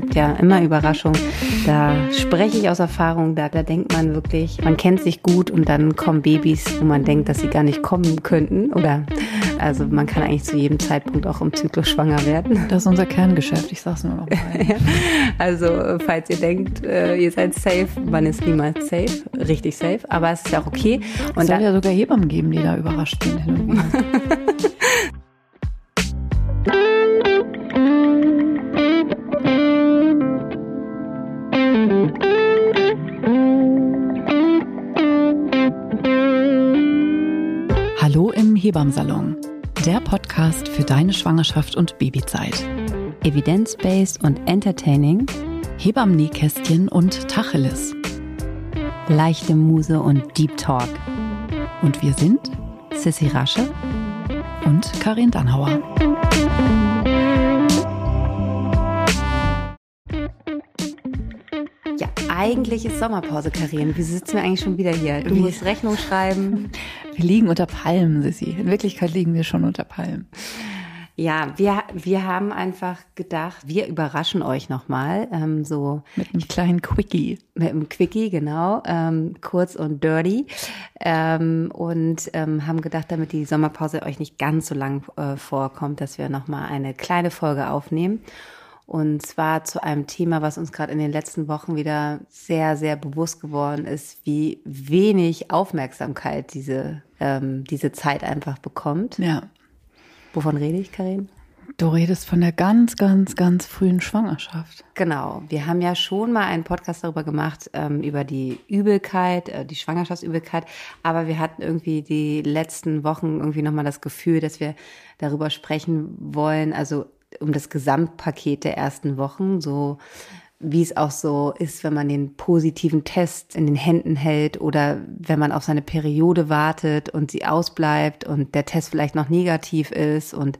gibt ja immer Überraschungen. Da spreche ich aus Erfahrung, da, da denkt man wirklich, man kennt sich gut und dann kommen Babys, wo man denkt, dass sie gar nicht kommen könnten. Oder also man kann eigentlich zu jedem Zeitpunkt auch im Zyklus schwanger werden. Das ist unser Kerngeschäft, ich sag's nur noch mal. ja. Also falls ihr denkt, äh, ihr seid safe, man ist niemals safe, richtig safe, aber es ist ja auch okay. Und es soll ja sogar Hebammen geben, die da überrascht sind Hebammsalon, der Podcast für deine Schwangerschaft und Babyzeit. Evidence-based und entertaining, Hebammen-Nähkästchen und Tacheles. Leichte Muse und Deep Talk. Und wir sind Sissy Rasche und Karin Dannhauer. Ja, eigentlich ist Sommerpause, Karin. Wie sitzen wir eigentlich schon wieder hier? Du musst Rechnung schreiben. Wir liegen unter Palmen, Sissy. In Wirklichkeit liegen wir schon unter Palmen. Ja, wir, wir haben einfach gedacht, wir überraschen euch nochmal. Ähm, so mit einem kleinen Quickie. Mit einem Quickie, genau. Ähm, kurz und dirty. Ähm, und ähm, haben gedacht, damit die Sommerpause euch nicht ganz so lang äh, vorkommt, dass wir nochmal eine kleine Folge aufnehmen. Und zwar zu einem Thema, was uns gerade in den letzten Wochen wieder sehr, sehr bewusst geworden ist, wie wenig Aufmerksamkeit diese, ähm, diese Zeit einfach bekommt. Ja. Wovon rede ich, Karin? Du redest von der ganz, ganz, ganz frühen Schwangerschaft. Genau. Wir haben ja schon mal einen Podcast darüber gemacht, ähm, über die Übelkeit, äh, die Schwangerschaftsübelkeit. Aber wir hatten irgendwie die letzten Wochen irgendwie nochmal das Gefühl, dass wir darüber sprechen wollen, also um das Gesamtpaket der ersten Wochen, so wie es auch so ist, wenn man den positiven Test in den Händen hält oder wenn man auf seine Periode wartet und sie ausbleibt und der Test vielleicht noch negativ ist und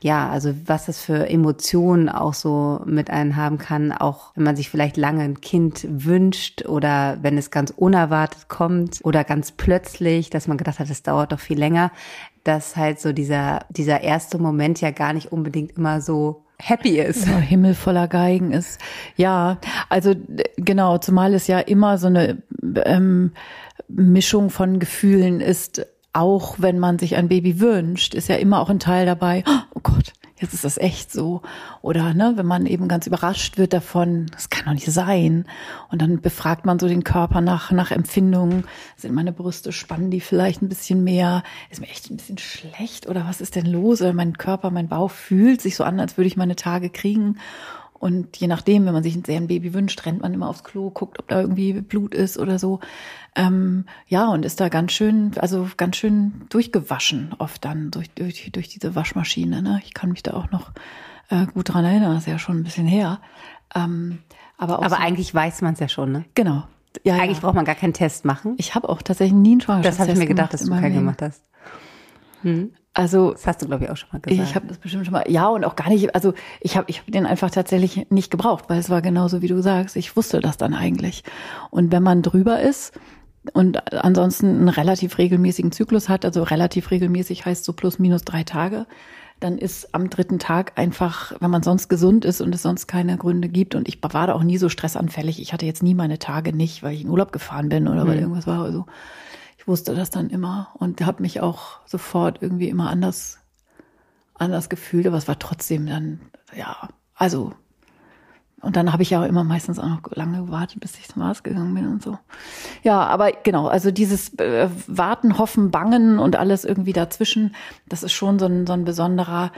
ja, also was das für Emotionen auch so mit einem haben kann, auch wenn man sich vielleicht lange ein Kind wünscht oder wenn es ganz unerwartet kommt oder ganz plötzlich, dass man gedacht hat, es dauert doch viel länger, dass halt so dieser, dieser erste Moment ja gar nicht unbedingt immer so happy ist. Ja, Himmel voller Geigen ist. Ja, also genau, zumal es ja immer so eine ähm, Mischung von Gefühlen ist, auch wenn man sich ein Baby wünscht, ist ja immer auch ein Teil dabei, oh Gott, jetzt ist das echt so. Oder ne, wenn man eben ganz überrascht wird davon, das kann doch nicht sein. Und dann befragt man so den Körper nach, nach Empfindungen. Sind meine Brüste, spannen die vielleicht ein bisschen mehr? Ist mir echt ein bisschen schlecht? Oder was ist denn los? Oder mein Körper, mein Bauch fühlt sich so an, als würde ich meine Tage kriegen. Und je nachdem, wenn man sich sehr ein Baby wünscht, rennt man immer aufs Klo, guckt, ob da irgendwie Blut ist oder so. Ähm, ja, und ist da ganz schön, also ganz schön durchgewaschen oft dann durch, durch, durch diese Waschmaschine. Ne? Ich kann mich da auch noch äh, gut dran erinnern, das ist ja schon ein bisschen her. Ähm, aber aber so, eigentlich weiß man es ja schon, ne? Genau. Ja, eigentlich ja. braucht man gar keinen Test machen. Ich habe auch tatsächlich nie einen Schwangerschaftstest Das habe ich mir gedacht, dass du keinen gemacht hast. Hm. Also das hast du glaube ich auch schon mal gesagt. Ich habe das bestimmt schon mal. Ja und auch gar nicht. Also ich habe ich hab den einfach tatsächlich nicht gebraucht, weil es war genauso wie du sagst. Ich wusste das dann eigentlich. Und wenn man drüber ist und ansonsten einen relativ regelmäßigen Zyklus hat, also relativ regelmäßig heißt so plus minus drei Tage, dann ist am dritten Tag einfach, wenn man sonst gesund ist und es sonst keine Gründe gibt. Und ich war da auch nie so stressanfällig. Ich hatte jetzt nie meine Tage nicht, weil ich in Urlaub gefahren bin oder mhm. weil irgendwas war. Also wusste das dann immer und habe mich auch sofort irgendwie immer anders, anders gefühlt, aber es war trotzdem dann, ja, also, und dann habe ich ja auch immer meistens auch noch lange gewartet, bis ich zum Arzt gegangen bin und so. Ja, aber genau, also dieses äh, Warten, Hoffen, Bangen und alles irgendwie dazwischen, das ist schon so ein, so ein besonderer,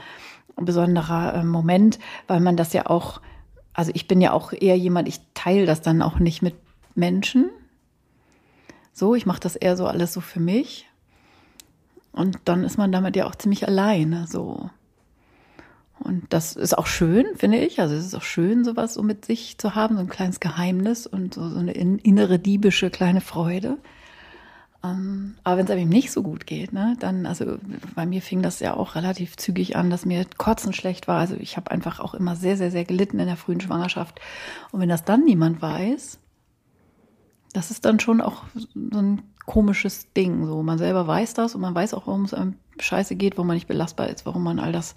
besonderer äh, Moment, weil man das ja auch, also ich bin ja auch eher jemand, ich teile das dann auch nicht mit Menschen, so, ich mache das eher so alles so für mich. Und dann ist man damit ja auch ziemlich alleine, so. Und das ist auch schön, finde ich. Also es ist auch schön, sowas so mit sich zu haben, so ein kleines Geheimnis und so, so eine innere diebische kleine Freude. Ähm, aber wenn es einem nicht so gut geht, ne, dann, also bei mir fing das ja auch relativ zügig an, dass mir Kotzen schlecht war. Also ich habe einfach auch immer sehr, sehr, sehr gelitten in der frühen Schwangerschaft. Und wenn das dann niemand weiß, das ist dann schon auch so ein komisches Ding. So, man selber weiß das und man weiß auch, warum es einem scheiße geht, warum man nicht belastbar ist, warum man all das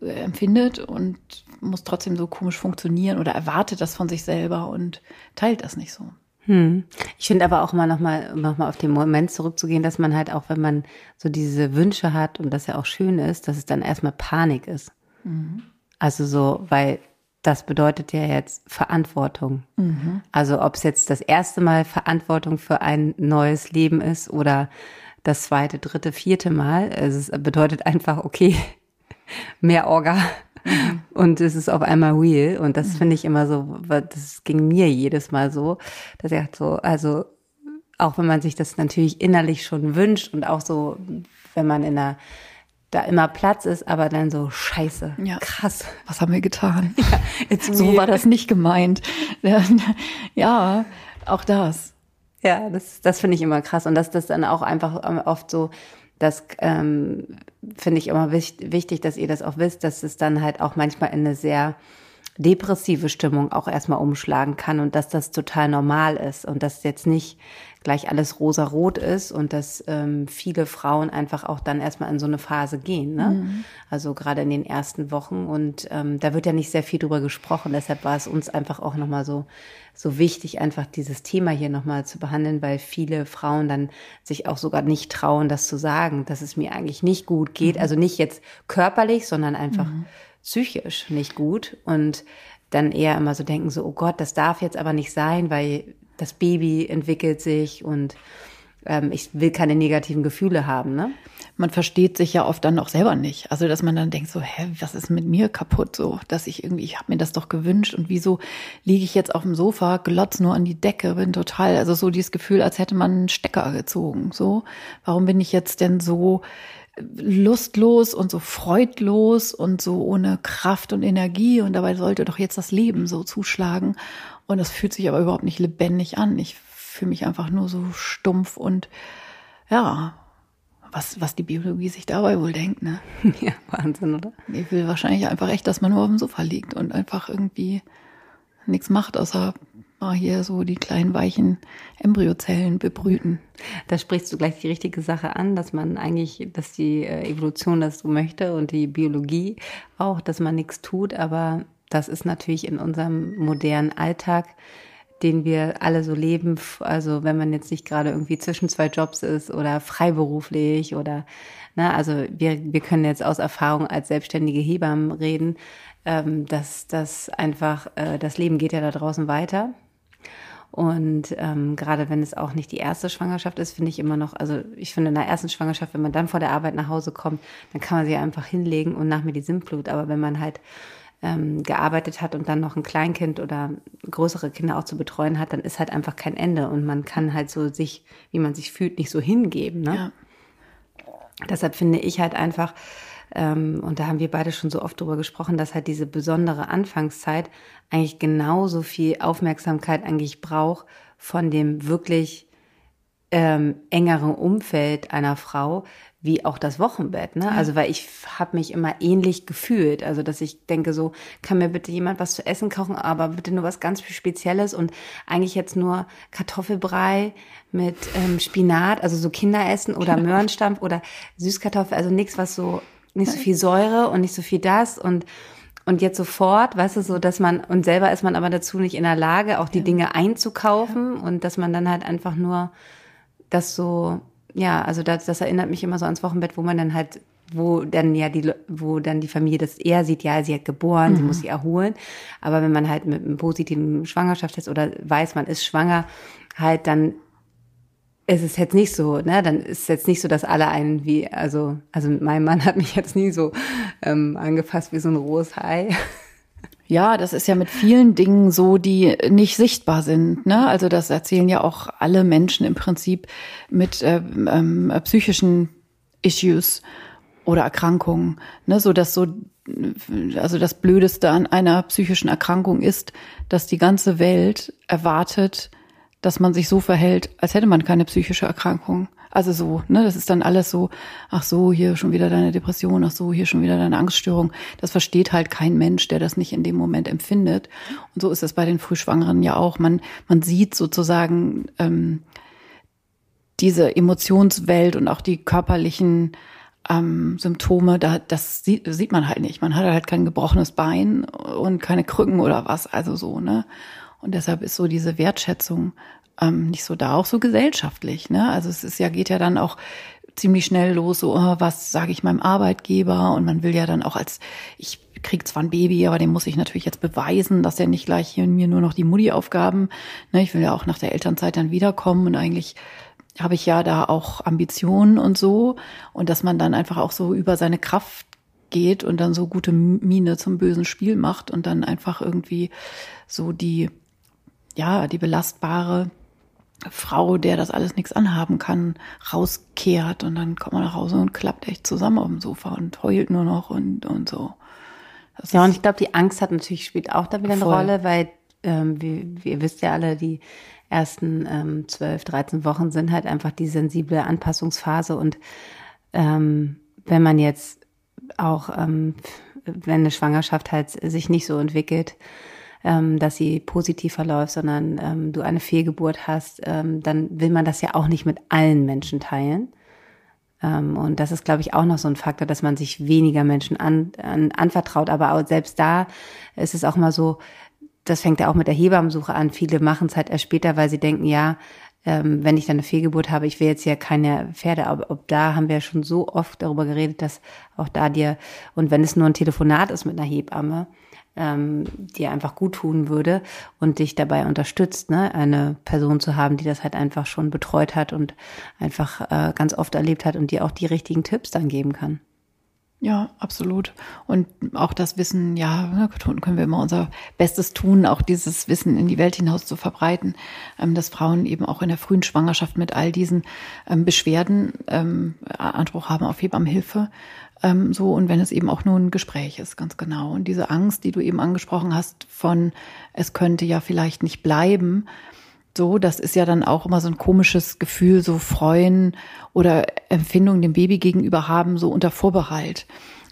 äh, empfindet. Und muss trotzdem so komisch funktionieren oder erwartet das von sich selber und teilt das nicht so. Hm. Ich finde aber auch mal nochmal noch mal auf den Moment zurückzugehen, dass man halt auch, wenn man so diese Wünsche hat und das ja auch schön ist, dass es dann erstmal Panik ist. Mhm. Also so, weil das bedeutet ja jetzt Verantwortung. Mhm. Also ob es jetzt das erste Mal Verantwortung für ein neues Leben ist oder das zweite, dritte, vierte Mal. Es bedeutet einfach, okay, mehr Orga, Mhm. Und es ist auf einmal real. Und das mhm. finde ich immer so, das ging mir jedes Mal so, dass er so, also auch wenn man sich das natürlich innerlich schon wünscht und auch so, wenn man in einer da immer Platz ist, aber dann so scheiße, ja. krass. Was haben wir getan? Ja, so war das nicht gemeint. ja, auch das. Ja, das, das finde ich immer krass. Und dass das dann auch einfach oft so, das ähm, finde ich immer wichtig, dass ihr das auch wisst, dass es dann halt auch manchmal in eine sehr depressive Stimmung auch erstmal umschlagen kann und dass das total normal ist und dass jetzt nicht gleich alles rosa-rot ist und dass ähm, viele Frauen einfach auch dann erstmal in so eine Phase gehen. Ne? Mhm. Also gerade in den ersten Wochen und ähm, da wird ja nicht sehr viel drüber gesprochen. Deshalb war es uns einfach auch nochmal so so wichtig, einfach dieses Thema hier nochmal zu behandeln, weil viele Frauen dann sich auch sogar nicht trauen, das zu sagen, dass es mir eigentlich nicht gut geht. Mhm. Also nicht jetzt körperlich, sondern einfach mhm. Psychisch nicht gut. Und dann eher immer so denken, so, oh Gott, das darf jetzt aber nicht sein, weil das Baby entwickelt sich und ähm, ich will keine negativen Gefühle haben. Ne? Man versteht sich ja oft dann auch selber nicht. Also dass man dann denkt so, hä, was ist mit mir kaputt so, dass ich irgendwie, ich habe mir das doch gewünscht und wieso liege ich jetzt auf dem Sofa, glotz nur an die Decke, bin total, also so dieses Gefühl, als hätte man einen Stecker gezogen. So, warum bin ich jetzt denn so lustlos und so freudlos und so ohne Kraft und Energie und dabei sollte doch jetzt das Leben so zuschlagen und das fühlt sich aber überhaupt nicht lebendig an. Ich fühle mich einfach nur so stumpf und ja, was, was die Biologie sich dabei wohl denkt, ne? Ja, Wahnsinn, oder? Ich will wahrscheinlich einfach echt, dass man nur auf dem Sofa liegt und einfach irgendwie nichts macht, außer mal hier so die kleinen weichen Embryozellen bebrüten. Da sprichst du gleich die richtige Sache an, dass man eigentlich, dass die äh, Evolution das so möchte und die Biologie auch, dass man nichts tut, aber das ist natürlich in unserem modernen Alltag den wir alle so leben. Also wenn man jetzt nicht gerade irgendwie zwischen zwei Jobs ist oder freiberuflich oder, ne, also wir, wir können jetzt aus Erfahrung als selbstständige Hebammen reden, ähm, dass das einfach, äh, das Leben geht ja da draußen weiter. Und ähm, gerade wenn es auch nicht die erste Schwangerschaft ist, finde ich immer noch, also ich finde in der ersten Schwangerschaft, wenn man dann vor der Arbeit nach Hause kommt, dann kann man sie einfach hinlegen und nach mir die Sintflut. Aber wenn man halt ähm, gearbeitet hat und dann noch ein Kleinkind oder größere Kinder auch zu betreuen hat, dann ist halt einfach kein Ende und man kann halt so sich, wie man sich fühlt, nicht so hingeben. Ne? Ja. Deshalb finde ich halt einfach, und da haben wir beide schon so oft drüber gesprochen, dass halt diese besondere Anfangszeit eigentlich genauso viel Aufmerksamkeit eigentlich braucht von dem wirklich ähm, engeren Umfeld einer Frau, wie auch das Wochenbett, ne? Also weil ich habe mich immer ähnlich gefühlt, also dass ich denke so, kann mir bitte jemand was zu essen kochen, aber bitte nur was ganz Spezielles und eigentlich jetzt nur Kartoffelbrei mit ähm, Spinat, also so Kinderessen oder genau. Möhrenstampf oder Süßkartoffel, also nichts was so nicht so viel Säure und nicht so viel das und und jetzt sofort, weißt du, so, dass man, und selber ist man aber dazu nicht in der Lage, auch die ja. Dinge einzukaufen ja. und dass man dann halt einfach nur das so ja, also das, das erinnert mich immer so ans Wochenbett, wo man dann halt wo dann ja die, wo dann die Familie das eher sieht, ja, sie hat geboren, mhm. sie muss sie erholen. Aber wenn man halt mit einem positiven Schwangerschaftstest oder weiß, man ist schwanger, halt dann ist es jetzt nicht so, ne? Dann ist es jetzt nicht so, dass alle einen wie, also, also mein Mann hat mich jetzt nie so ähm, angefasst wie so ein rohes Hai. Ja, das ist ja mit vielen Dingen so, die nicht sichtbar sind. Ne? Also das erzählen ja auch alle Menschen im Prinzip mit äh, ähm, psychischen Issues oder Erkrankungen. Ne? So dass so, also das Blödeste an einer psychischen Erkrankung ist, dass die ganze Welt erwartet, dass man sich so verhält, als hätte man keine psychische Erkrankung. Also so, ne, das ist dann alles so, ach so, hier schon wieder deine Depression, ach so, hier schon wieder deine Angststörung. Das versteht halt kein Mensch, der das nicht in dem Moment empfindet. Und so ist es bei den Frühschwangeren ja auch. Man, man sieht sozusagen ähm, diese Emotionswelt und auch die körperlichen ähm, Symptome, da, das sieht, sieht man halt nicht. Man hat halt kein gebrochenes Bein und keine Krücken oder was, also so, ne? Und deshalb ist so diese Wertschätzung ähm, nicht so da, auch so gesellschaftlich, ne? Also es ist ja, geht ja dann auch ziemlich schnell los, so, oh, was sage ich meinem Arbeitgeber? Und man will ja dann auch als, ich krieg zwar ein Baby, aber dem muss ich natürlich jetzt beweisen, dass er nicht gleich hier in mir nur noch die Mutti-Aufgaben, ne, ich will ja auch nach der Elternzeit dann wiederkommen und eigentlich habe ich ja da auch Ambitionen und so und dass man dann einfach auch so über seine Kraft geht und dann so gute Miene zum bösen Spiel macht und dann einfach irgendwie so die, ja, die belastbare Frau, der das alles nichts anhaben kann, rauskehrt und dann kommt man nach Hause und klappt echt zusammen auf dem Sofa und heult nur noch und, und so. Das ja, und ich glaube, die Angst hat natürlich spielt auch da wieder eine Rolle, weil ähm, wie, wie ihr wisst ja alle, die ersten ähm, 12, 13 Wochen sind halt einfach die sensible Anpassungsphase und ähm, wenn man jetzt auch, ähm, wenn eine Schwangerschaft halt sich nicht so entwickelt, ähm, dass sie positiv verläuft, sondern ähm, du eine Fehlgeburt hast, ähm, dann will man das ja auch nicht mit allen Menschen teilen. Ähm, und das ist, glaube ich, auch noch so ein Faktor, dass man sich weniger Menschen an, an, anvertraut. Aber auch selbst da ist es auch mal so, das fängt ja auch mit der Hebammensuche an. Viele machen es halt erst später, weil sie denken, ja, ähm, wenn ich dann eine Fehlgeburt habe, ich will jetzt ja keine Pferde, aber ob da haben wir ja schon so oft darüber geredet, dass auch da dir, und wenn es nur ein Telefonat ist mit einer Hebamme, ähm, dir einfach gut tun würde und dich dabei unterstützt, ne, eine Person zu haben, die das halt einfach schon betreut hat und einfach äh, ganz oft erlebt hat und dir auch die richtigen Tipps dann geben kann. Ja, absolut. Und auch das Wissen, ja, können wir immer unser Bestes tun, auch dieses Wissen in die Welt hinaus zu verbreiten, ähm, dass Frauen eben auch in der frühen Schwangerschaft mit all diesen ähm, Beschwerden ähm, Anspruch haben auf Hebammenhilfe. So, und wenn es eben auch nur ein Gespräch ist, ganz genau. Und diese Angst, die du eben angesprochen hast, von es könnte ja vielleicht nicht bleiben, so, das ist ja dann auch immer so ein komisches Gefühl, so freuen oder Empfindungen dem Baby gegenüber haben, so unter Vorbehalt.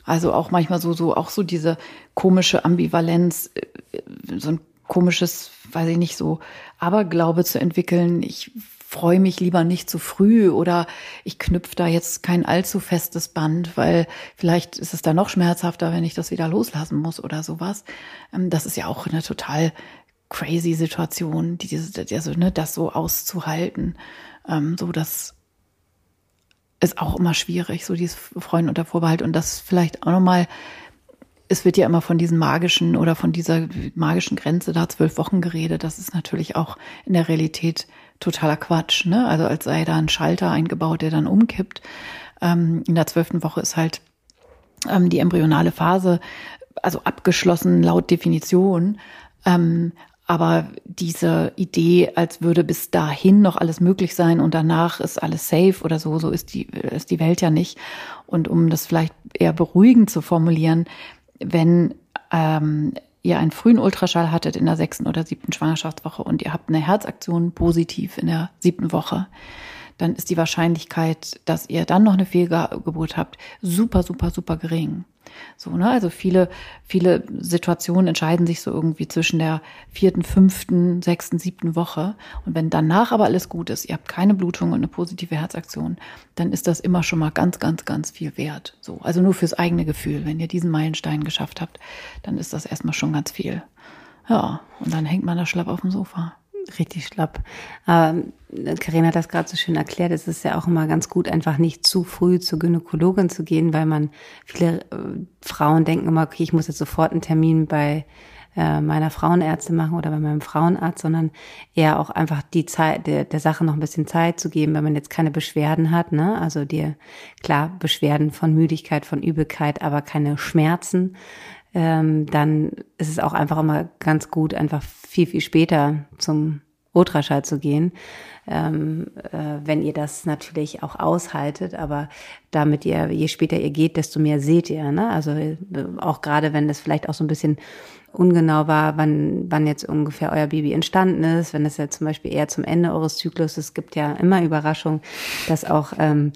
Also auch manchmal so, so, auch so diese komische Ambivalenz, äh, so ein komisches, weiß ich nicht, so Aberglaube zu entwickeln. Ich freue mich lieber nicht zu früh oder ich knüpfe da jetzt kein allzu festes Band, weil vielleicht ist es da noch schmerzhafter, wenn ich das wieder loslassen muss oder sowas. Ähm, das ist ja auch eine total crazy Situation, die diese, also, ne, das so auszuhalten, ähm, so das ist auch immer schwierig, so dieses Freuen unter Vorbehalt und das vielleicht auch nochmal, es wird ja immer von diesen magischen oder von dieser magischen Grenze da zwölf Wochen geredet, das ist natürlich auch in der Realität totaler Quatsch, ne? Also als sei da ein Schalter eingebaut, der dann umkippt. Ähm, in der zwölften Woche ist halt ähm, die embryonale Phase, also abgeschlossen laut Definition. Ähm, aber diese Idee, als würde bis dahin noch alles möglich sein und danach ist alles safe oder so, so ist die, ist die Welt ja nicht. Und um das vielleicht eher beruhigend zu formulieren, wenn ähm, ihr einen frühen Ultraschall hattet in der sechsten oder siebten Schwangerschaftswoche und ihr habt eine Herzaktion positiv in der siebten Woche, dann ist die Wahrscheinlichkeit, dass ihr dann noch eine Fehlgeburt habt, super, super, super gering. So, ne? Also viele, viele Situationen entscheiden sich so irgendwie zwischen der vierten, fünften, sechsten, siebten Woche. Und wenn danach aber alles gut ist, ihr habt keine Blutung und eine positive Herzaktion, dann ist das immer schon mal ganz, ganz, ganz viel wert. So, also nur fürs eigene Gefühl. Wenn ihr diesen Meilenstein geschafft habt, dann ist das erstmal schon ganz viel. Ja, und dann hängt man da schlapp auf dem Sofa richtig schlapp. Ähm, Karina hat das gerade so schön erklärt. Es ist ja auch immer ganz gut, einfach nicht zu früh zur Gynäkologin zu gehen, weil man viele äh, Frauen denken immer, okay, ich muss jetzt sofort einen Termin bei äh, meiner Frauenärztin machen oder bei meinem Frauenarzt, sondern eher auch einfach die Zeit, der, der Sache noch ein bisschen Zeit zu geben, wenn man jetzt keine Beschwerden hat, ne? Also dir, klar, Beschwerden von Müdigkeit, von Übelkeit, aber keine Schmerzen ähm, dann ist es auch einfach immer ganz gut, einfach viel, viel später zum Ultraschall zu gehen, ähm, äh, wenn ihr das natürlich auch aushaltet. Aber damit ihr, je später ihr geht, desto mehr seht ihr. Ne? Also äh, auch gerade, wenn es vielleicht auch so ein bisschen ungenau war, wann, wann jetzt ungefähr euer Baby entstanden ist, wenn es ja zum Beispiel eher zum Ende eures Zyklus, es gibt ja immer Überraschungen, dass auch ähm,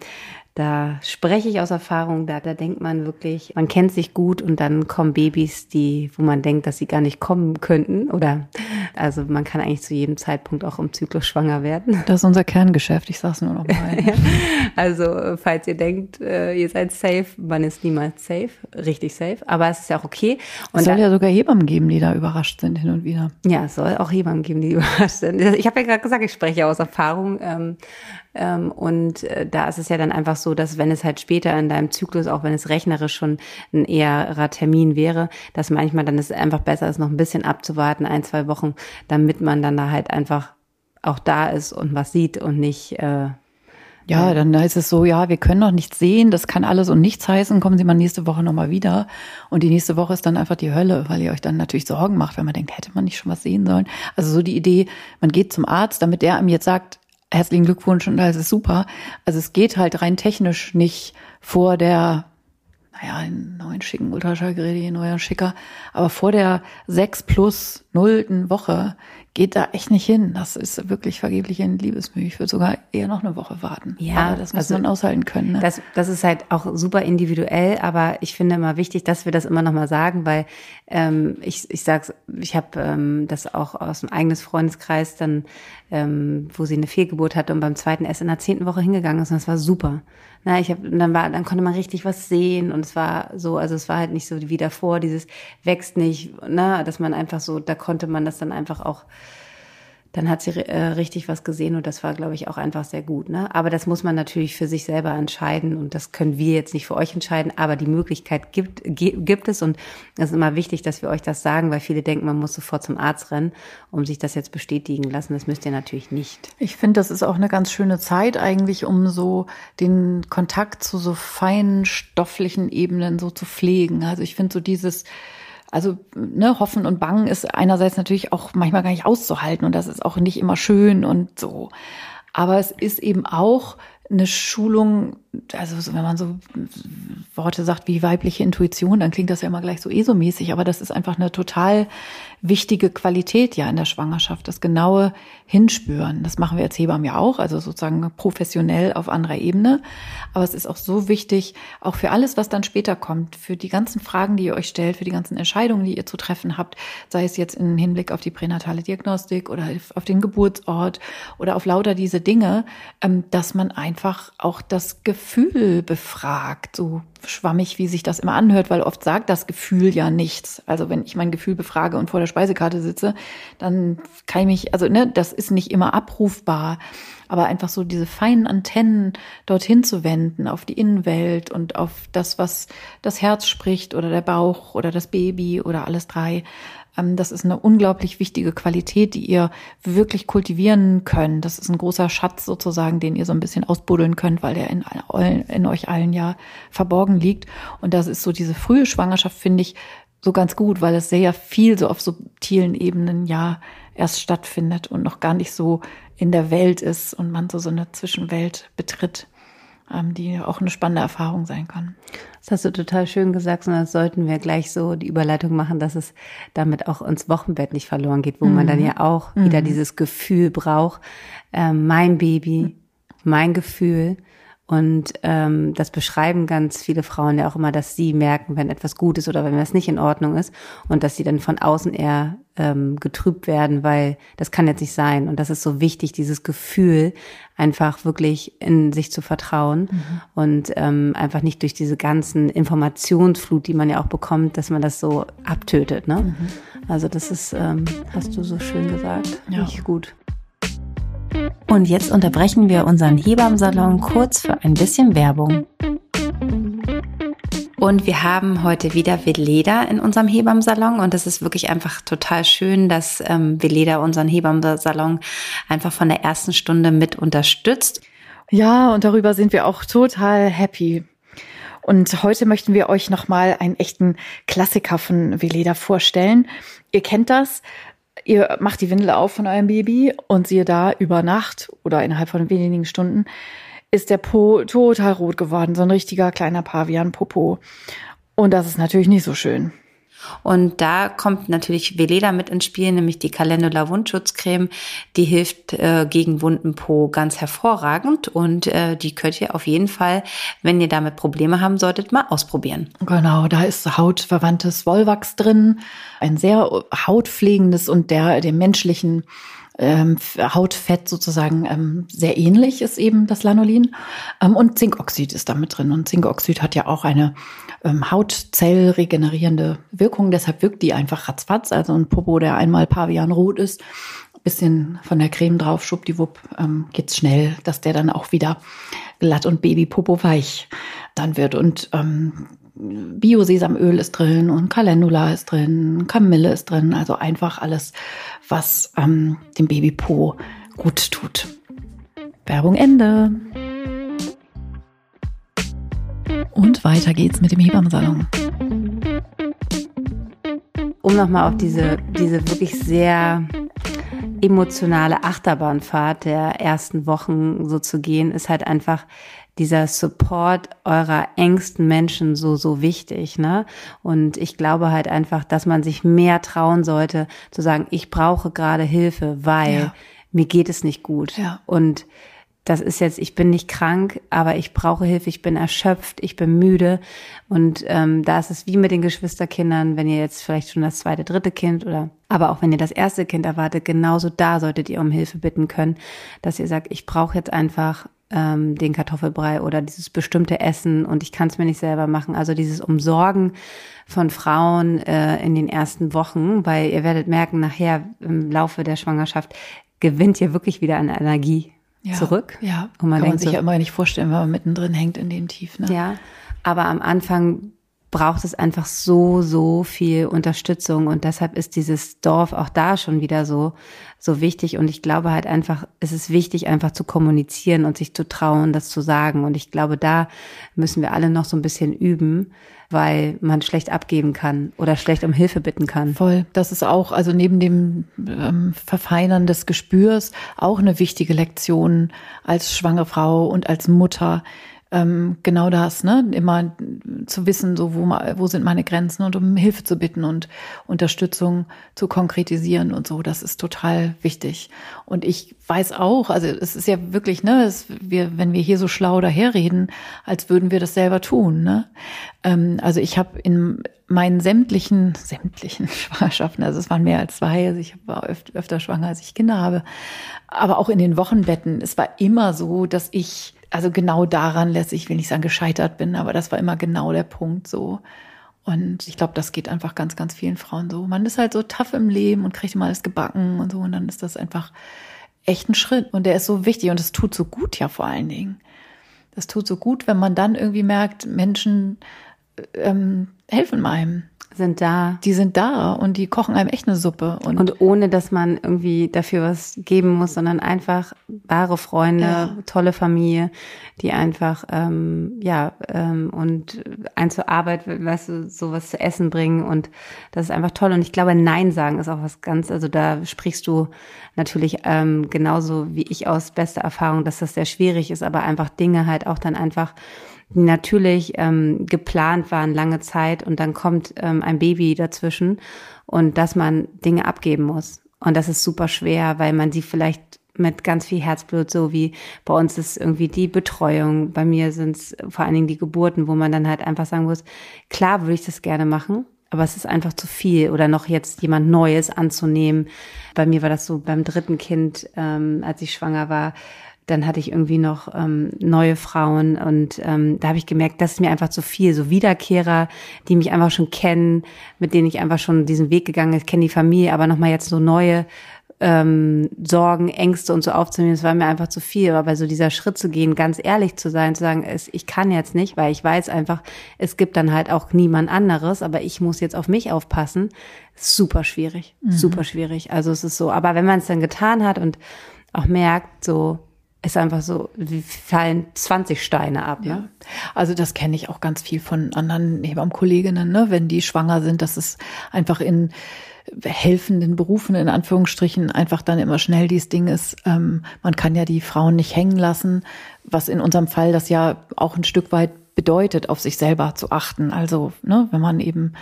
da spreche ich aus Erfahrung, da, da denkt man wirklich, man kennt sich gut und dann kommen Babys, die, wo man denkt, dass sie gar nicht kommen könnten oder Also man kann eigentlich zu jedem Zeitpunkt auch im Zyklus schwanger werden. Das ist unser Kerngeschäft, ich sag's nur noch mal. also falls ihr denkt, äh, ihr seid safe, man ist niemals safe, richtig safe, aber es ist ja auch okay. Und es soll ja sogar Hebammen geben, die da überrascht sind hin und wieder. Ja, es soll auch Hebammen geben, die überrascht sind. Ich habe ja gerade gesagt, ich spreche ja aus Erfahrung. Ähm, und äh, da ist es ja dann einfach so, dass wenn es halt später in deinem Zyklus, auch wenn es rechnerisch schon ein eherer Termin wäre, dass manchmal dann es einfach besser ist, noch ein bisschen abzuwarten, ein, zwei Wochen, damit man dann da halt einfach auch da ist und was sieht und nicht äh, ja, dann heißt es so, ja, wir können noch nichts sehen, das kann alles und nichts heißen, kommen Sie mal nächste Woche nochmal wieder. Und die nächste Woche ist dann einfach die Hölle, weil ihr euch dann natürlich Sorgen macht, wenn man denkt, hätte man nicht schon was sehen sollen. Also so die Idee, man geht zum Arzt, damit der einem jetzt sagt, herzlichen Glückwunsch und alles ist super. Also es geht halt rein technisch nicht vor der, naja, einen neuen schicken Ultraschallgerät, neuer schicker, aber vor der sechs plus nullten Woche geht da echt nicht hin. Das ist wirklich vergeblich in Liebesmühe. Ich würde sogar eher noch eine Woche warten. Ja, aber das muss also, man aushalten können. Ne? Das, das ist halt auch super individuell, aber ich finde immer wichtig, dass wir das immer noch mal sagen, weil ähm, ich, ich sag's, ich habe ähm, das auch aus dem eigenen Freundeskreis dann, ähm, wo sie eine Fehlgeburt hatte und beim zweiten erst in der zehnten Woche hingegangen ist und das war super. Na, ich habe dann war, dann konnte man richtig was sehen und es war so, also es war halt nicht so wie davor, dieses wächst nicht, na, dass man einfach so, da konnte man das dann einfach auch dann hat sie äh, richtig was gesehen und das war, glaube ich, auch einfach sehr gut. Ne? Aber das muss man natürlich für sich selber entscheiden und das können wir jetzt nicht für euch entscheiden, aber die Möglichkeit gibt, gibt es und es ist immer wichtig, dass wir euch das sagen, weil viele denken, man muss sofort zum Arzt rennen, um sich das jetzt bestätigen lassen. Das müsst ihr natürlich nicht. Ich finde, das ist auch eine ganz schöne Zeit eigentlich, um so den Kontakt zu so feinen stofflichen Ebenen so zu pflegen. Also ich finde so dieses also ne, Hoffen und Bangen ist einerseits natürlich auch manchmal gar nicht auszuhalten und das ist auch nicht immer schön und so. Aber es ist eben auch eine Schulung, also wenn man so Worte sagt wie weibliche Intuition, dann klingt das ja immer gleich so ESO-mäßig, aber das ist einfach eine total wichtige Qualität ja in der Schwangerschaft, das genaue Hinspüren. Das machen wir als Hebammen ja auch, also sozusagen professionell auf anderer Ebene. Aber es ist auch so wichtig, auch für alles, was dann später kommt, für die ganzen Fragen, die ihr euch stellt, für die ganzen Entscheidungen, die ihr zu treffen habt, sei es jetzt im Hinblick auf die pränatale Diagnostik oder auf den Geburtsort oder auf lauter diese Dinge, ähm, dass man einfach auch das Gefühl befragt, so schwammig, wie sich das immer anhört, weil oft sagt das Gefühl ja nichts. Also wenn ich mein Gefühl befrage und vor der Speisekarte sitze, dann kann ich mich, also ne, das ist nicht immer abrufbar, aber einfach so diese feinen Antennen dorthin zu wenden, auf die Innenwelt und auf das, was das Herz spricht oder der Bauch oder das Baby oder alles drei. Ähm, das ist eine unglaublich wichtige Qualität, die ihr wirklich kultivieren könnt. Das ist ein großer Schatz sozusagen, den ihr so ein bisschen ausbuddeln könnt, weil der in, in euch allen ja verborgen liegt. Und das ist so diese frühe Schwangerschaft, finde ich, so ganz gut, weil es sehr viel so auf subtilen Ebenen ja erst stattfindet und noch gar nicht so in der Welt ist und man so so eine Zwischenwelt betritt, die auch eine spannende Erfahrung sein kann. Das hast du total schön gesagt, und das sollten wir gleich so die Überleitung machen, dass es damit auch ins Wochenbett nicht verloren geht, wo mhm. man dann mhm. ja auch mhm. wieder dieses Gefühl braucht, äh, mein Baby, mein Gefühl, und ähm, das beschreiben ganz viele Frauen ja auch immer, dass sie merken, wenn etwas gut ist oder wenn was nicht in Ordnung ist und dass sie dann von außen eher ähm, getrübt werden, weil das kann jetzt nicht sein. Und das ist so wichtig, dieses Gefühl, einfach wirklich in sich zu vertrauen mhm. und ähm, einfach nicht durch diese ganzen Informationsflut, die man ja auch bekommt, dass man das so abtötet. Ne? Mhm. Also das ist, ähm, hast du so schön gesagt, ja. nicht gut. Und jetzt unterbrechen wir unseren Hebammsalon kurz für ein bisschen Werbung. Und wir haben heute wieder Veleda in unserem Hebammsalon und es ist wirklich einfach total schön, dass ähm, Veleda unseren Hebammsalon einfach von der ersten Stunde mit unterstützt. Ja, und darüber sind wir auch total happy. Und heute möchten wir euch nochmal einen echten Klassiker von Veleda vorstellen. Ihr kennt das, ihr macht die Windel auf von eurem Baby und siehe da, über Nacht oder innerhalb von wenigen Stunden ist der Po total rot geworden, so ein richtiger kleiner Pavian-Popo. Und das ist natürlich nicht so schön. Und da kommt natürlich Veleda mit ins Spiel, nämlich die Calendula Wundschutzcreme. Die hilft äh, gegen wunden Po ganz hervorragend und äh, die könnt ihr auf jeden Fall, wenn ihr damit Probleme haben solltet, mal ausprobieren. Genau, da ist hautverwandtes Wollwachs drin, ein sehr hautpflegendes und der dem menschlichen ähm, Hautfett sozusagen ähm, sehr ähnlich ist eben das Lanolin. Ähm, und Zinkoxid ist da mit drin. Und Zinkoxid hat ja auch eine ähm, Hautzellregenerierende Wirkung. Deshalb wirkt die einfach ratzfatz. Also ein Popo, der einmal Pavian rot ist, bisschen von der Creme drauf, schwuppdiwupp, ähm, geht's schnell, dass der dann auch wieder glatt und Babypopo weich dann wird. Und ähm, Bio-Sesamöl ist drin und Calendula ist drin, Kamille ist drin, also einfach alles, was ähm, dem Babypo gut tut. Werbung Ende. Und weiter geht's mit dem Hebammensalon. Um nochmal auf diese, diese wirklich sehr emotionale Achterbahnfahrt der ersten Wochen so zu gehen, ist halt einfach dieser Support eurer engsten Menschen so, so wichtig, ne? Und ich glaube halt einfach, dass man sich mehr trauen sollte, zu sagen, ich brauche gerade Hilfe, weil ja. mir geht es nicht gut. Ja. Und das ist jetzt, ich bin nicht krank, aber ich brauche Hilfe, ich bin erschöpft, ich bin müde. Und ähm, da ist es wie mit den Geschwisterkindern, wenn ihr jetzt vielleicht schon das zweite, dritte Kind oder aber auch wenn ihr das erste Kind erwartet, genauso da solltet ihr um Hilfe bitten können, dass ihr sagt, ich brauche jetzt einfach ähm, den Kartoffelbrei oder dieses bestimmte Essen und ich kann es mir nicht selber machen. Also dieses Umsorgen von Frauen äh, in den ersten Wochen, weil ihr werdet merken, nachher im Laufe der Schwangerschaft gewinnt ihr wirklich wieder an Energie ja, zurück. Ja, und man kann man sich so, ja immer nicht vorstellen, wenn man mittendrin hängt in dem Tief. Ne? Ja, aber am Anfang braucht es einfach so, so viel Unterstützung und deshalb ist dieses Dorf auch da schon wieder so, so wichtig und ich glaube halt einfach, es ist wichtig einfach zu kommunizieren und sich zu trauen, das zu sagen und ich glaube, da müssen wir alle noch so ein bisschen üben, weil man schlecht abgeben kann oder schlecht um Hilfe bitten kann. Voll. Das ist auch, also neben dem ähm, Verfeinern des Gespürs auch eine wichtige Lektion als schwangere Frau und als Mutter ähm, genau das, ne? Immer zu wissen, so wo, wo sind meine Grenzen und um Hilfe zu bitten und Unterstützung zu konkretisieren und so. Das ist total wichtig. Und ich weiß auch, also es ist ja wirklich, ne, es, wir, wenn wir hier so schlau daherreden, als würden wir das selber tun, ne? Ähm, also ich habe in meinen sämtlichen, sämtlichen Schwangerschaften, also es waren mehr als zwei, also ich war öfter, öfter schwanger, als ich Kinder habe, aber auch in den Wochenbetten, es war immer so, dass ich also genau daran lässt ich will nicht sagen gescheitert bin, aber das war immer genau der Punkt so. Und ich glaube, das geht einfach ganz, ganz vielen Frauen so. Man ist halt so tough im Leben und kriegt immer alles gebacken und so. Und dann ist das einfach echt ein Schritt. Und der ist so wichtig und es tut so gut ja vor allen Dingen. Das tut so gut, wenn man dann irgendwie merkt, Menschen ähm, helfen einem sind da. Die sind da und die kochen einem echt eine Suppe. Und, und ohne, dass man irgendwie dafür was geben muss, sondern einfach wahre Freunde, ja. tolle Familie, die einfach, ähm, ja, ähm, und ein zur Arbeit, weißt du, sowas zu essen bringen und das ist einfach toll. Und ich glaube, Nein sagen ist auch was ganz, also da sprichst du natürlich ähm, genauso wie ich aus bester Erfahrung, dass das sehr schwierig ist, aber einfach Dinge halt auch dann einfach natürlich ähm, geplant waren lange Zeit und dann kommt ähm, ein Baby dazwischen und dass man Dinge abgeben muss. Und das ist super schwer, weil man sie vielleicht mit ganz viel Herzblut, so wie bei uns ist irgendwie die Betreuung. Bei mir sind es vor allen Dingen die Geburten, wo man dann halt einfach sagen muss, klar würde ich das gerne machen, aber es ist einfach zu viel oder noch jetzt jemand Neues anzunehmen. Bei mir war das so beim dritten Kind, ähm, als ich schwanger war, dann hatte ich irgendwie noch ähm, neue Frauen und ähm, da habe ich gemerkt, das ist mir einfach zu viel. So Wiederkehrer, die mich einfach schon kennen, mit denen ich einfach schon diesen Weg gegangen bin. Ich kenne die Familie, aber nochmal jetzt so neue ähm, Sorgen, Ängste und so aufzunehmen, das war mir einfach zu viel. Aber bei so dieser Schritt zu gehen, ganz ehrlich zu sein, zu sagen, es, ich kann jetzt nicht, weil ich weiß einfach, es gibt dann halt auch niemand anderes, aber ich muss jetzt auf mich aufpassen. Super schwierig, mhm. super schwierig. Also es ist so, aber wenn man es dann getan hat und auch merkt, so, ist einfach so, wie fallen 20 Steine ab. Ne? Ja. Also das kenne ich auch ganz viel von anderen Hebammenkolleginnen, ne? wenn die schwanger sind, dass es einfach in helfenden Berufen in Anführungsstrichen einfach dann immer schnell dieses Ding ist, ähm, man kann ja die Frauen nicht hängen lassen, was in unserem Fall das ja auch ein Stück weit bedeutet, auf sich selber zu achten. Also ne, wenn man eben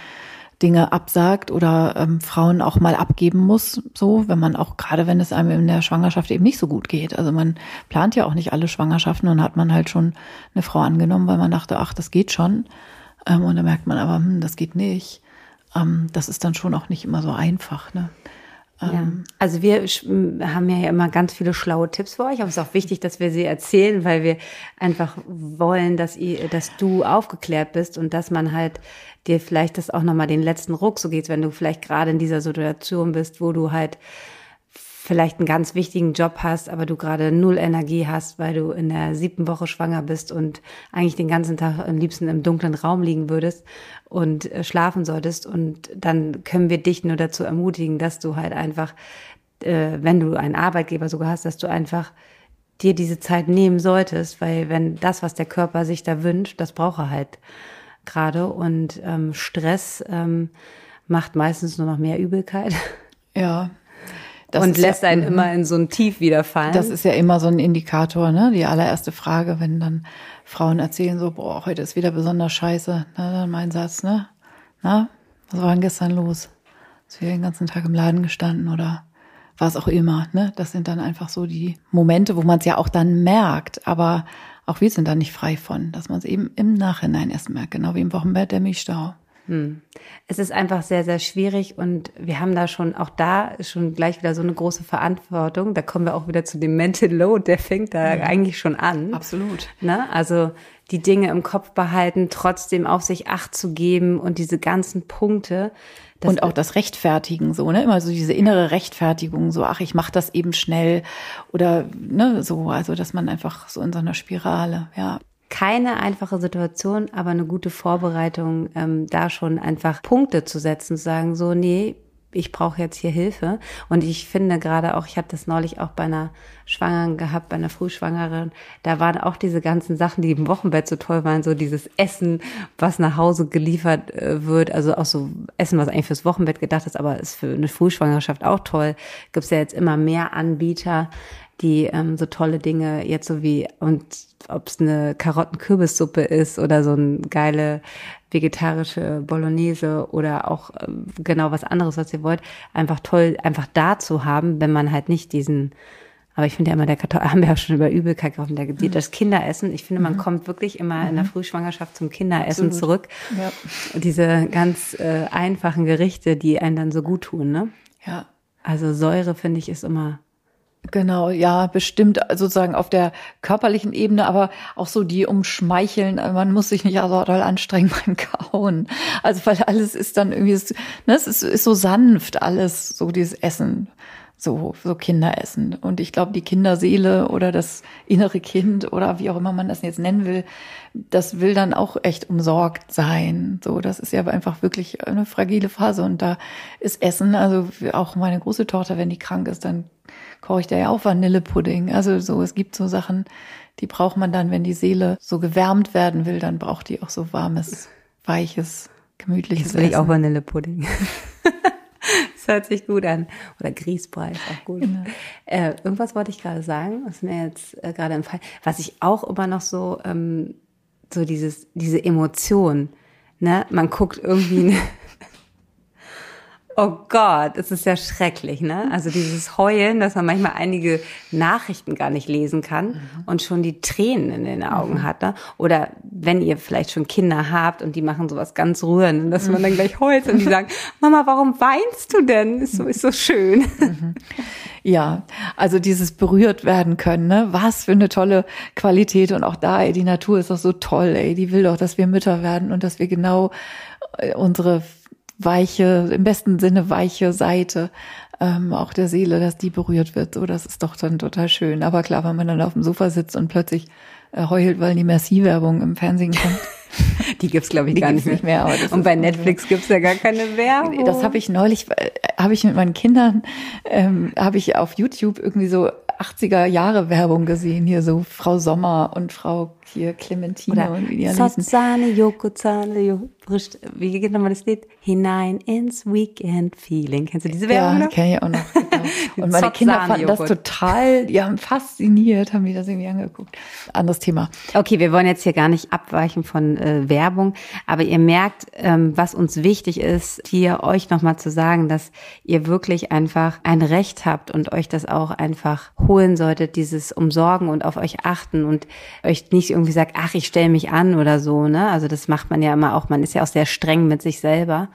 Dinge absagt oder ähm, Frauen auch mal abgeben muss, so, wenn man auch, gerade wenn es einem in der Schwangerschaft eben nicht so gut geht. Also man plant ja auch nicht alle Schwangerschaften und hat man halt schon eine Frau angenommen, weil man dachte, ach, das geht schon. Ähm, und dann merkt man aber, hm, das geht nicht. Ähm, das ist dann schon auch nicht immer so einfach, ne? Ja. Ähm, also wir haben ja immer ganz viele schlaue Tipps für euch, aber es ist auch wichtig, dass wir sie erzählen, weil wir einfach wollen, dass ihr, dass du aufgeklärt bist und dass man halt dir vielleicht das auch nochmal den letzten Ruck so geht, wenn du vielleicht gerade in dieser Situation bist, wo du halt vielleicht einen ganz wichtigen Job hast, aber du gerade null Energie hast, weil du in der siebten Woche schwanger bist und eigentlich den ganzen Tag am liebsten im dunklen Raum liegen würdest und äh, schlafen solltest. Und dann können wir dich nur dazu ermutigen, dass du halt einfach, äh, wenn du einen Arbeitgeber sogar hast, dass du einfach dir diese Zeit nehmen solltest, weil wenn das, was der Körper sich da wünscht, das braucht er halt gerade. Und ähm, Stress ähm, macht meistens nur noch mehr Übelkeit. Ja, das und lässt ja, einen mhm. immer in so ein Tief wieder fallen. Das ist ja immer so ein Indikator, ne? Die allererste Frage, wenn dann Frauen erzählen so, boah, heute ist wieder besonders scheiße. Na, dann mein Satz, ne? Na, was war denn gestern los? Ist wieder den ganzen Tag im Laden gestanden oder was auch immer, ne? Das sind dann einfach so die Momente, wo man es ja auch dann merkt, aber auch wir sind da nicht frei von, dass man es eben im Nachhinein erst merkt, genau wie im Wochenbett der Milchstau. Hm. Es ist einfach sehr, sehr schwierig und wir haben da schon, auch da schon gleich wieder so eine große Verantwortung. Da kommen wir auch wieder zu dem Mental Load, der fängt da ja. eigentlich schon an. Absolut. Ne? Also die Dinge im Kopf behalten, trotzdem auf sich Acht zu geben und diese ganzen Punkte. und auch das Rechtfertigen, so, ne? Immer so diese innere Rechtfertigung, so, ach, ich mache das eben schnell oder ne, so, also dass man einfach so in so einer Spirale, ja keine einfache Situation, aber eine gute Vorbereitung, ähm, da schon einfach Punkte zu setzen, zu sagen, so, nee, ich brauche jetzt hier Hilfe. Und ich finde gerade auch, ich habe das neulich auch bei einer Schwangeren gehabt, bei einer Frühschwangeren, da waren auch diese ganzen Sachen, die im Wochenbett so toll waren, so dieses Essen, was nach Hause geliefert äh, wird, also auch so Essen, was eigentlich fürs Wochenbett gedacht ist, aber ist für eine Frühschwangerschaft auch toll. Gibt es ja jetzt immer mehr Anbieter, die ähm, so tolle Dinge jetzt so wie und ob es eine Karotten-Kürbissuppe ist oder so eine geile vegetarische Bolognese oder auch äh, genau was anderes, was ihr wollt, einfach toll, einfach da zu haben, wenn man halt nicht diesen aber ich finde ja immer, der Kartoffel, haben wir ja schon über Übelkeit gehabt, der, mhm. das Kinderessen. Ich finde, man mhm. kommt wirklich immer mhm. in der mhm. Frühschwangerschaft zum Kinderessen Absolut. zurück. Ja. Diese ganz äh, einfachen Gerichte, die einen dann so gut tun, ne? Ja. Also Säure, finde ich, ist immer Genau, ja, bestimmt sozusagen auf der körperlichen Ebene, aber auch so die umschmeicheln. Man muss sich nicht so doll anstrengen beim Kauen. Also weil alles ist dann irgendwie, ne, es ist, ist so sanft alles, so dieses Essen, so, so Kinderessen. Und ich glaube, die Kinderseele oder das innere Kind oder wie auch immer man das jetzt nennen will, das will dann auch echt umsorgt sein. So, das ist ja einfach wirklich eine fragile Phase. Und da ist Essen, also auch meine große Tochter, wenn die krank ist, dann koche ich da ja auch Vanillepudding. Also so, es gibt so Sachen, die braucht man dann, wenn die Seele so gewärmt werden will, dann braucht die auch so warmes, weiches, gemütliches Jetzt will ich auch Vanillepudding. das hört sich gut an. Oder Grießbrei ist auch gut. Genau. Äh, irgendwas wollte ich gerade sagen, was mir jetzt äh, gerade empfallen. Was ich auch immer noch so, ähm, so dieses, diese Emotion, ne? Man guckt irgendwie Oh Gott, es ist ja schrecklich, ne? Also dieses Heulen, dass man manchmal einige Nachrichten gar nicht lesen kann mhm. und schon die Tränen in den Augen mhm. hat, ne? Oder wenn ihr vielleicht schon Kinder habt und die machen sowas ganz rührend, dass man dann gleich heult und die sagen, Mama, warum weinst du denn? Ist so, ist so schön. Mhm. Ja, also dieses berührt werden können, ne? Was für eine tolle Qualität und auch da, ey, die Natur ist doch so toll, ey, die will doch, dass wir Mütter werden und dass wir genau äh, unsere weiche, im besten Sinne weiche Seite ähm, auch der Seele, dass die berührt wird. So, das ist doch dann total schön. Aber klar, wenn man dann auf dem Sofa sitzt und plötzlich äh, heult, weil die Merci-Werbung im Fernsehen kommt. Die gibt's glaube ich, die gar nicht mehr. Nicht mehr und bei Netflix gibt's ja gar keine Werbung. Das habe ich neulich, äh, habe ich mit meinen Kindern, ähm, habe ich auf YouTube irgendwie so 80er Jahre Werbung gesehen, hier so Frau Sommer und Frau hier Clementine Oder und wie die Sotzane, Yokozane, wie geht nochmal das Lied? Hinein ins Weekend Feeling. Kennst du diese Werbung Ja, kenne ich auch noch. Und meine Kinder fanden das total, die haben fasziniert, haben die das irgendwie angeguckt. Anderes Thema. Okay, wir wollen jetzt hier gar nicht abweichen von äh, Werbung, aber ihr merkt, ähm, was uns wichtig ist, hier euch nochmal zu sagen, dass ihr wirklich einfach ein Recht habt und euch das auch einfach holen solltet, dieses Umsorgen und auf euch achten und euch nicht irgendwie sagt, ach, ich stelle mich an oder so, ne? Also das macht man ja immer auch, man ist ja auch sehr streng mit sich selber.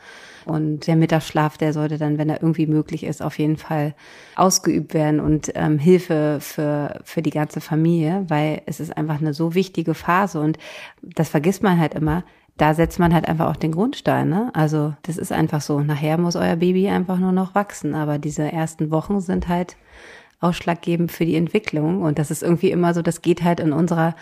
Und der Mittagsschlaf, der sollte dann, wenn er irgendwie möglich ist, auf jeden Fall ausgeübt werden und ähm, Hilfe für, für die ganze Familie, weil es ist einfach eine so wichtige Phase und das vergisst man halt immer. Da setzt man halt einfach auch den Grundstein. Ne? Also das ist einfach so. Nachher muss euer Baby einfach nur noch wachsen. Aber diese ersten Wochen sind halt ausschlaggebend für die Entwicklung. Und das ist irgendwie immer so, das geht halt in unserer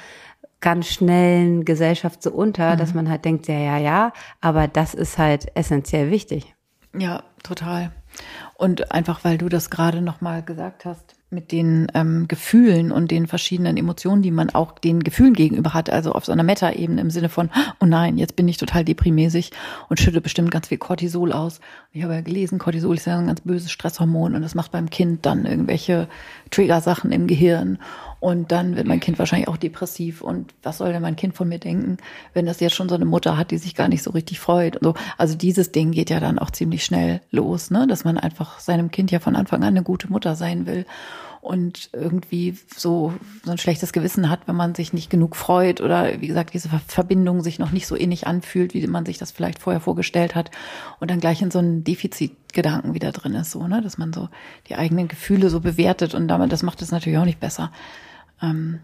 ganz schnellen Gesellschaft so unter, mhm. dass man halt denkt, ja, ja, ja, aber das ist halt essentiell wichtig. Ja, total. Und einfach, weil du das gerade nochmal gesagt hast, mit den ähm, Gefühlen und den verschiedenen Emotionen, die man auch den Gefühlen gegenüber hat, also auf so einer Meta-Ebene im Sinne von, oh nein, jetzt bin ich total deprimäßig und schütte bestimmt ganz viel Cortisol aus. Ich habe ja gelesen, Cortisol ist ja ein ganz böses Stresshormon und das macht beim Kind dann irgendwelche Trigger-Sachen im Gehirn und dann wird mein Kind wahrscheinlich auch depressiv. Und was soll denn mein Kind von mir denken, wenn das jetzt schon so eine Mutter hat, die sich gar nicht so richtig freut? Und so. Also dieses Ding geht ja dann auch ziemlich schnell los, ne? dass man einfach seinem Kind ja von Anfang an eine gute Mutter sein will und irgendwie so, so ein schlechtes Gewissen hat, wenn man sich nicht genug freut oder wie gesagt, diese Verbindung sich noch nicht so innig anfühlt, wie man sich das vielleicht vorher vorgestellt hat und dann gleich in so einen Defizitgedanken wieder drin ist, so, ne, dass man so die eigenen Gefühle so bewertet und damit, das macht es natürlich auch nicht besser. Ähm,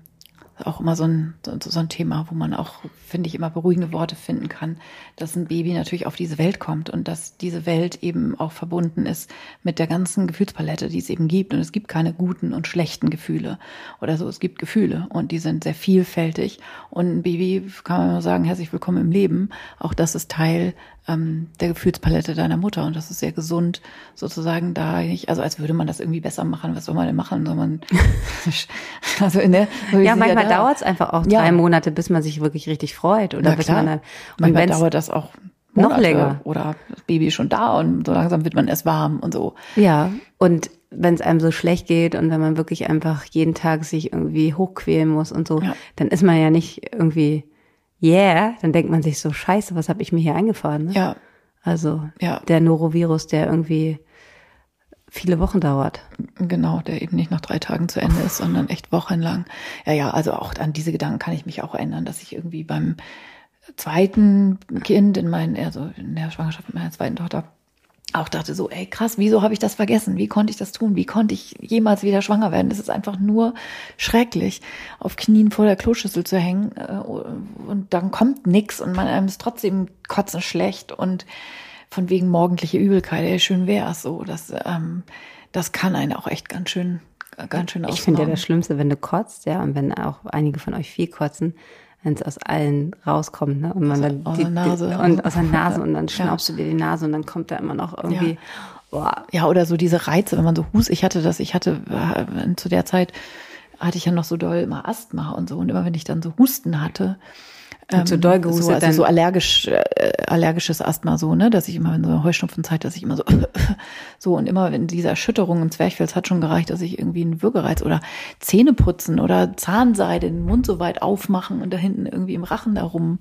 auch immer so ein, so, ein Thema, wo man auch, finde ich, immer beruhigende Worte finden kann, dass ein Baby natürlich auf diese Welt kommt und dass diese Welt eben auch verbunden ist mit der ganzen Gefühlspalette, die es eben gibt. Und es gibt keine guten und schlechten Gefühle oder so. Es gibt Gefühle und die sind sehr vielfältig. Und ein Baby kann man immer sagen, herzlich willkommen im Leben. Auch das ist Teil ähm, der Gefühlspalette deiner Mutter und das ist sehr gesund, sozusagen da nicht, also als würde man das irgendwie besser machen. Was soll man denn machen? Soll man, also in der, so ja, manchmal ja dauert es einfach auch drei ja. Monate, bis man sich wirklich richtig freut oder bis man dann, und manchmal dauert das auch Monate noch länger oder das Baby ist schon da und so langsam wird man erst warm und so. Ja, und wenn es einem so schlecht geht und wenn man wirklich einfach jeden Tag sich irgendwie hochquälen muss und so, ja. dann ist man ja nicht irgendwie yeah, dann denkt man sich so, scheiße, was habe ich mir hier eingefahren? Ne? Ja. Also ja. der Norovirus, der irgendwie viele Wochen dauert. Genau, der eben nicht nach drei Tagen zu Ende ist, sondern echt wochenlang. Ja, ja, also auch an diese Gedanken kann ich mich auch erinnern, dass ich irgendwie beim zweiten Kind in meinen, also in der Schwangerschaft mit meiner zweiten Tochter auch dachte so, ey krass, wieso habe ich das vergessen? Wie konnte ich das tun? Wie konnte ich jemals wieder schwanger werden? Das ist einfach nur schrecklich, auf Knien vor der Kloschüssel zu hängen äh, und dann kommt nix und man einem ist trotzdem kotzen schlecht und von wegen morgendliche Übelkeit, ey, schön wär's so. Das, ähm, das kann einen auch echt ganz schön, ganz schön Ich finde ja das Schlimmste, wenn du kotzt, ja, und wenn auch einige von euch viel kotzen, wenn es aus allen rauskommt, ne? Und man dann aus die, der Nase. Die, und aus der Nase und dann schnaubst ja. du dir die Nase und dann kommt da immer noch irgendwie. Ja. Boah. ja, oder so diese Reize, wenn man so hust. Ich hatte das, ich hatte äh, zu der Zeit hatte ich ja noch so doll immer Asthma und so. Und immer wenn ich dann so Husten hatte, ähm, zu doll gehustet. So, also so allergisch, äh, allergisches Asthma so, ne, dass ich immer in so einer Heuschnupfenzeit, dass ich immer so, so und immer wenn diese Erschütterung im Zwerchfell hat schon gereicht, dass ich irgendwie einen Würgereiz oder Zähne putzen oder Zahnseide, den Mund so weit aufmachen und da hinten irgendwie im Rachen da rum,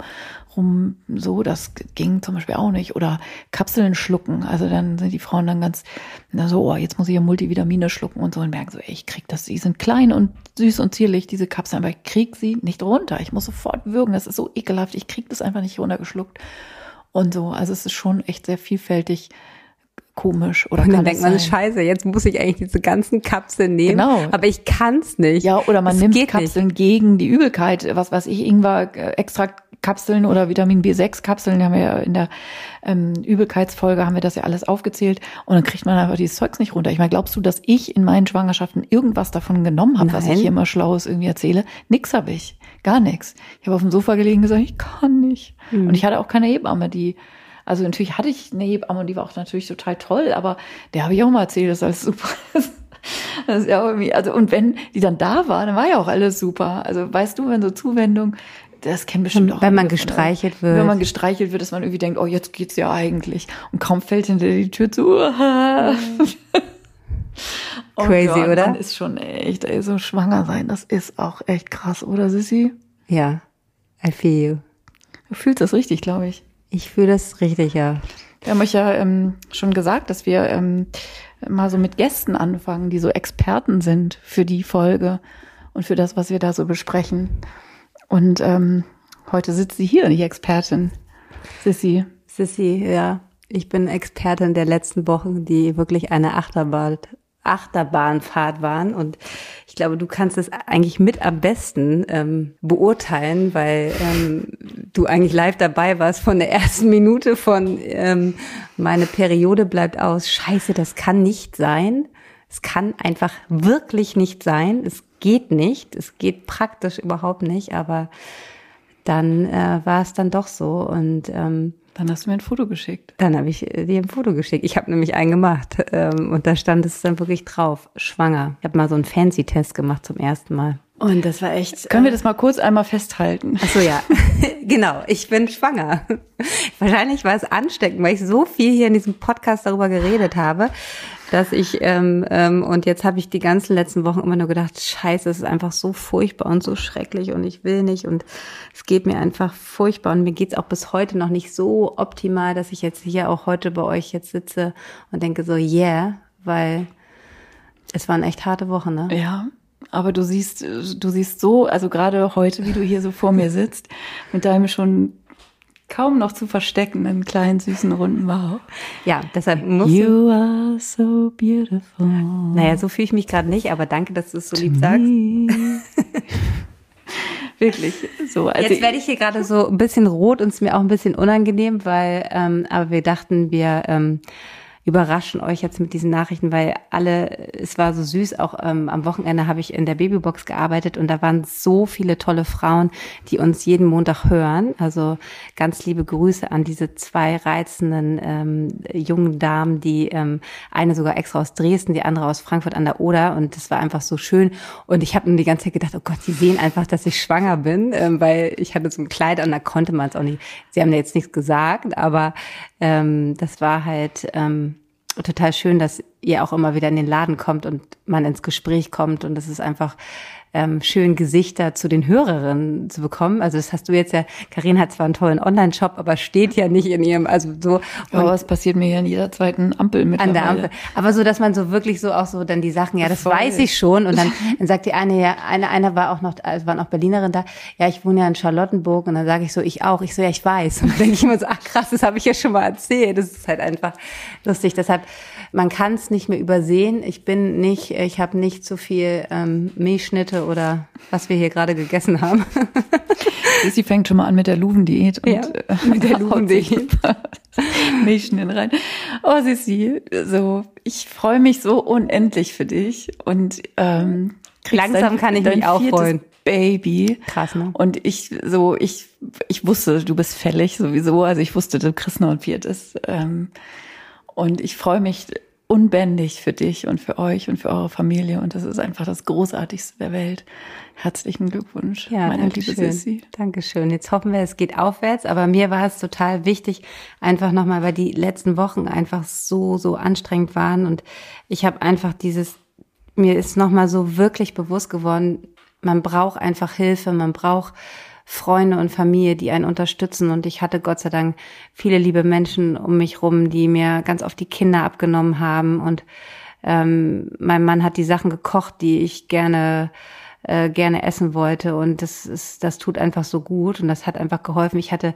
rum so, das ging zum Beispiel auch nicht. Oder Kapseln schlucken. Also dann sind die Frauen dann ganz, na so, oh, jetzt muss ich ja Multivitamine schlucken und so und merken so, ey, ich krieg das, die sind klein und süß und zierlich, diese Kapseln, aber ich krieg sie nicht runter. Ich muss sofort würgen, das ist so ekelhaft, ich krieg das einfach nicht runtergeschluckt. Und so, also es ist schon echt sehr vielfältig komisch. Oder und dann denkt man, scheiße, jetzt muss ich eigentlich diese ganzen Kapseln nehmen, genau. aber ich kann's nicht. Ja, oder man das nimmt Kapseln nicht. gegen die Übelkeit, was weiß ich, Ingwer, äh, Extrakt Kapseln oder Vitamin B6 Kapseln, haben wir ja in der ähm, Übelkeitsfolge haben wir das ja alles aufgezählt und dann kriegt man einfach dieses Zeugs nicht runter. Ich meine, glaubst du, dass ich in meinen Schwangerschaften irgendwas davon genommen habe, was ich hier immer Schlaues irgendwie erzähle? Nix habe ich, gar nichts. Ich habe auf dem Sofa gelegen und gesagt, ich kann nicht. Mhm. Und ich hatte auch keine Hebamme, die also natürlich hatte ich eine Hebamme und die war auch natürlich total toll, aber der habe ich auch mal erzählt, dass alles super ist. Das ist ja irgendwie, also und wenn die dann da war, dann war ja auch alles super. Also weißt du, wenn so Zuwendung das kennen bestimmt auch. Wenn man gestreichelt wird. Wenn man gestreichelt wird, dass man irgendwie denkt, oh, jetzt geht's ja eigentlich. Und kaum fällt hinter die Tür zu. Oh Crazy, Gott, oder? Man ist schon echt, ey, so schwanger sein, das ist auch echt krass, oder Sissi? Ja, I feel you. Du fühlst das richtig, glaube ich. Ich fühle das richtig, ja. Wir haben euch ja ähm, schon gesagt, dass wir ähm, mal so mit Gästen anfangen, die so Experten sind für die Folge und für das, was wir da so besprechen. Und ähm, heute sitzt sie hier, die Expertin. Sissi. Sissy, ja. Ich bin Expertin der letzten Wochen, die wirklich eine Achterbahn, Achterbahnfahrt waren. Und ich glaube, du kannst es eigentlich mit am besten ähm, beurteilen, weil ähm, du eigentlich live dabei warst von der ersten Minute von ähm, meine Periode bleibt aus. Scheiße, das kann nicht sein. Es kann einfach wirklich nicht sein. Es geht nicht. Es geht praktisch überhaupt nicht. Aber dann äh, war es dann doch so. Und ähm, Dann hast du mir ein Foto geschickt. dann habe ich äh, dir ein Foto geschickt. Ich habe nämlich einen gemacht ähm, und da stand es dann wirklich drauf, schwanger. Ich habe mal so einen Fancy-Test gemacht zum ersten Mal. Und das war echt. Können wir das mal kurz einmal festhalten? Ach so ja, genau. Ich bin schwanger. Wahrscheinlich war es ansteckend, weil ich so viel hier in diesem Podcast darüber geredet habe, dass ich ähm, ähm, und jetzt habe ich die ganzen letzten Wochen immer nur gedacht, Scheiße, es ist einfach so furchtbar und so schrecklich und ich will nicht und es geht mir einfach furchtbar und mir geht's auch bis heute noch nicht so optimal, dass ich jetzt hier auch heute bei euch jetzt sitze und denke so, yeah, weil es waren echt harte Wochen, ne? Ja, aber du siehst, du siehst so, also gerade heute, wie du hier so vor mir sitzt, mit deinem schon kaum noch zu versteckenden kleinen süßen runden Bauch. Ja, deshalb muss You are so beautiful. Naja, so fühle ich mich gerade nicht, aber danke, dass du es so lieb sagst. Wirklich, so. Also Jetzt werde ich hier gerade so ein bisschen rot und es mir auch ein bisschen unangenehm, weil, ähm, aber wir dachten, wir ähm, überraschen euch jetzt mit diesen Nachrichten, weil alle, es war so süß, auch ähm, am Wochenende habe ich in der Babybox gearbeitet und da waren so viele tolle Frauen, die uns jeden Montag hören. Also ganz liebe Grüße an diese zwei reizenden ähm, jungen Damen, die ähm, eine sogar extra aus Dresden, die andere aus Frankfurt an der Oder und das war einfach so schön und ich habe nur die ganze Zeit gedacht, oh Gott, die sehen einfach, dass ich schwanger bin, ähm, weil ich hatte so ein Kleid an, da konnte man es auch nicht, sie haben da jetzt nichts gesagt, aber ähm, das war halt ähm, total schön, dass ihr auch immer wieder in den Laden kommt und man ins Gespräch kommt und es ist einfach ähm, schön Gesichter zu den Hörerinnen zu bekommen. Also das hast du jetzt ja, Karin hat zwar einen tollen Online-Shop, aber steht ja nicht in ihrem, also so. Aber es passiert mir ja in jeder zweiten Ampel mit An der Ampel. Aber so, dass man so wirklich so auch so dann die Sachen, ja, das Voll. weiß ich schon. Und dann, dann sagt die eine, ja, eine, eine war auch noch, also waren auch Berlinerin da, ja, ich wohne ja in Charlottenburg. Und dann sage ich so, ich auch. Ich so, ja, ich weiß. Und dann denke ich immer so, ach krass, das habe ich ja schon mal erzählt. Das ist halt einfach lustig. Deshalb, man kann es nicht mehr übersehen. Ich bin nicht, ich habe nicht so viel ähm, Milchschnitte oder was wir hier gerade gegessen haben. Sie fängt schon mal an mit der Luven-Diät. und, Ja, äh, mit der Luven-Diät. Milchschnitt rein. Oh, Sissi, so, ich freue mich so unendlich für dich und ähm, Langsam kann ich mich auch freuen. Baby. Krass, ne? Und ich so, ich, ich wusste, du bist fällig sowieso. Also ich wusste, du kriegst noch ein viertes. Ähm, und ich freue mich unbändig für dich und für euch und für eure Familie. Und das ist einfach das Großartigste der Welt. Herzlichen Glückwunsch, Ja, meine danke liebe schön. Sissi. Dankeschön. Jetzt hoffen wir, es geht aufwärts. Aber mir war es total wichtig, einfach nochmal, weil die letzten Wochen einfach so, so anstrengend waren. Und ich habe einfach dieses, mir ist nochmal so wirklich bewusst geworden, man braucht einfach Hilfe, man braucht Freunde und Familie, die einen unterstützen. Und ich hatte Gott sei Dank viele liebe Menschen um mich rum, die mir ganz oft die Kinder abgenommen haben. Und ähm, mein Mann hat die Sachen gekocht, die ich gerne äh, gerne essen wollte und das ist das tut einfach so gut und das hat einfach geholfen. Ich hatte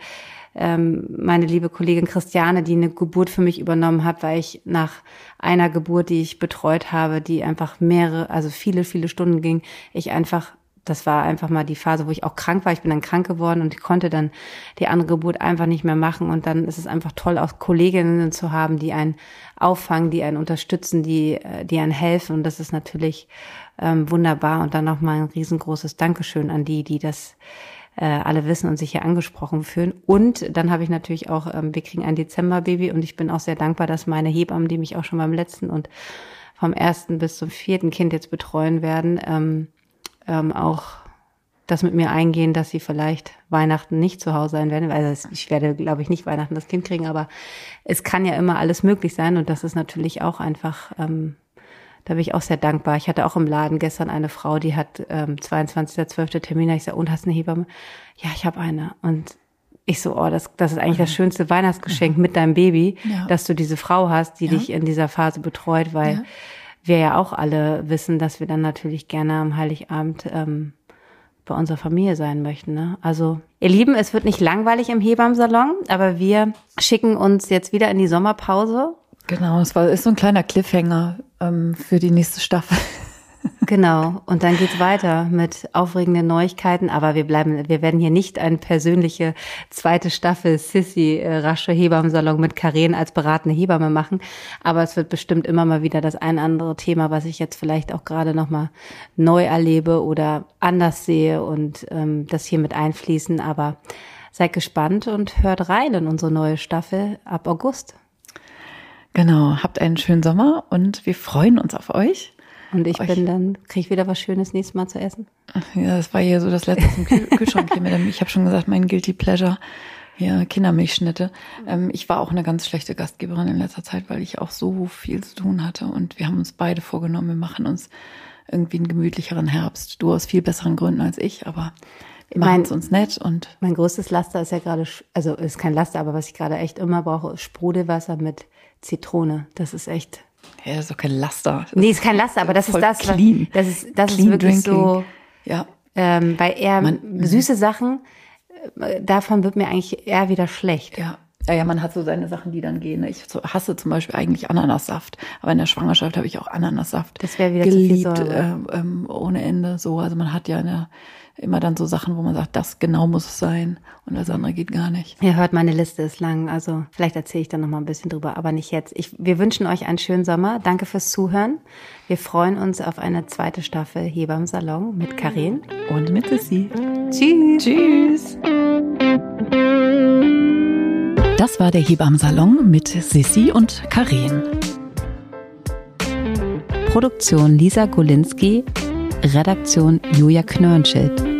ähm, meine liebe Kollegin Christiane, die eine Geburt für mich übernommen hat, weil ich nach einer Geburt, die ich betreut habe, die einfach mehrere, also viele, viele Stunden ging, ich einfach das war einfach mal die Phase, wo ich auch krank war. Ich bin dann krank geworden und ich konnte dann die andere Geburt einfach nicht mehr machen. Und dann ist es einfach toll, auch Kolleginnen zu haben, die einen auffangen, die einen unterstützen, die, äh, die einen helfen. Und das ist natürlich ähm, wunderbar. Und dann nochmal ein riesengroßes Dankeschön an die, die das äh, alle wissen und sich hier angesprochen fühlen. Und dann habe ich natürlich auch, ähm, wir kriegen ein Dezemberbaby und ich bin auch sehr dankbar, dass meine Hebammen, die mich auch schon beim letzten und vom ersten bis zum vierten Kind jetzt betreuen werden, ähm, ähm, auch das mit mir eingehen, dass sie vielleicht Weihnachten nicht zu Hause sein werden. Also ich werde, glaube ich, nicht Weihnachten das Kind kriegen, aber es kann ja immer alles möglich sein und das ist natürlich auch einfach ähm, Da bin ich auch sehr dankbar. Ich hatte auch im Laden gestern eine Frau, die hat ähm, 22.12. Termin. Ich sage, und hast eine Hebamme? Ja, ich habe eine. Und ich so, oh, das, das ist eigentlich das schönste Weihnachtsgeschenk mit deinem Baby, Ja. dass du diese Frau hast, die Ja. dich in dieser Phase betreut, weil. Wir ja auch alle wissen, dass wir dann natürlich gerne am Heiligabend ähm, bei unserer Familie sein möchten. Ne? Also, ihr Lieben, es wird nicht langweilig im Hebammsalon, aber wir schicken uns jetzt wieder in die Sommerpause. Genau, es war, ist so ein kleiner Cliffhanger ähm, für die nächste Staffel. Genau. Und dann geht's weiter mit aufregenden Neuigkeiten. Aber wir bleiben, wir werden hier nicht eine persönliche zweite Staffel Sissy äh, Rasche Hebammsalon mit Karen als beratende Hebamme machen. Aber es wird bestimmt immer mal wieder das ein andere Thema, was ich jetzt vielleicht auch gerade nochmal neu erlebe oder anders sehe und ähm, das hier mit einfließen. Aber seid gespannt und hört rein in unsere neue Staffel ab August. Genau, habt einen schönen Sommer und wir freuen uns auf euch. Und ich Euch. bin dann, kriege ich wieder was Schönes nächstes Mal zu essen. Ja, das war hier so das letzte im Kühl Kühlschrank hier mit dem, ich habe schon gesagt, mein Guilty Pleasure. Ja, Kindermilchschnitte. Ähm, ich war auch eine ganz schlechte Gastgeberin in letzter Zeit, weil ich auch so viel zu tun hatte. Und wir haben uns beide vorgenommen, wir machen uns irgendwie einen gemütlicheren Herbst. Du aus viel besseren Gründen als ich, aber wir machen es uns nett und Mein größtes Laster ist ja gerade, also ist kein Laster, aber was ich gerade echt immer brauche, ist Sprudelwasser mit Zitrone. Das ist echt. Ja, das ist doch kein Laster. Das Nee, ist kein Laster, aber das ist das, was- clean. das ist, das ist Clean wirklich drinking. so, Ja, ähm, weil eher Man- mhm. süße Sachen, äh, davon wird mir eigentlich eher wieder schlecht. Ja. Ja, ja, man hat so seine Sachen, die dann gehen. Ich hasse zum Beispiel eigentlich Ananassaft, aber in der Schwangerschaft habe ich auch Ananassaft Das wäre wieder zu viel geliebt, Säure. ähm, ähm, ohne Ende. So, also man hat ja eine, immer dann so Sachen, wo man sagt, das genau muss es sein und das andere geht gar nicht. Ihr hört, meine Liste ist lang, also vielleicht erzähle ich dann noch mal ein bisschen drüber, aber nicht jetzt. Ich, wir wünschen euch einen schönen Sommer. Danke fürs Zuhören. Wir freuen uns auf eine zweite Staffel Hebamm Salon mit Karin. Und mit Sissi. Tschüss. Tschüss. Das war der Hebammsalon mit Sissi und Karen. Produktion Lisa Golinski, Redaktion Julia Knörnschild.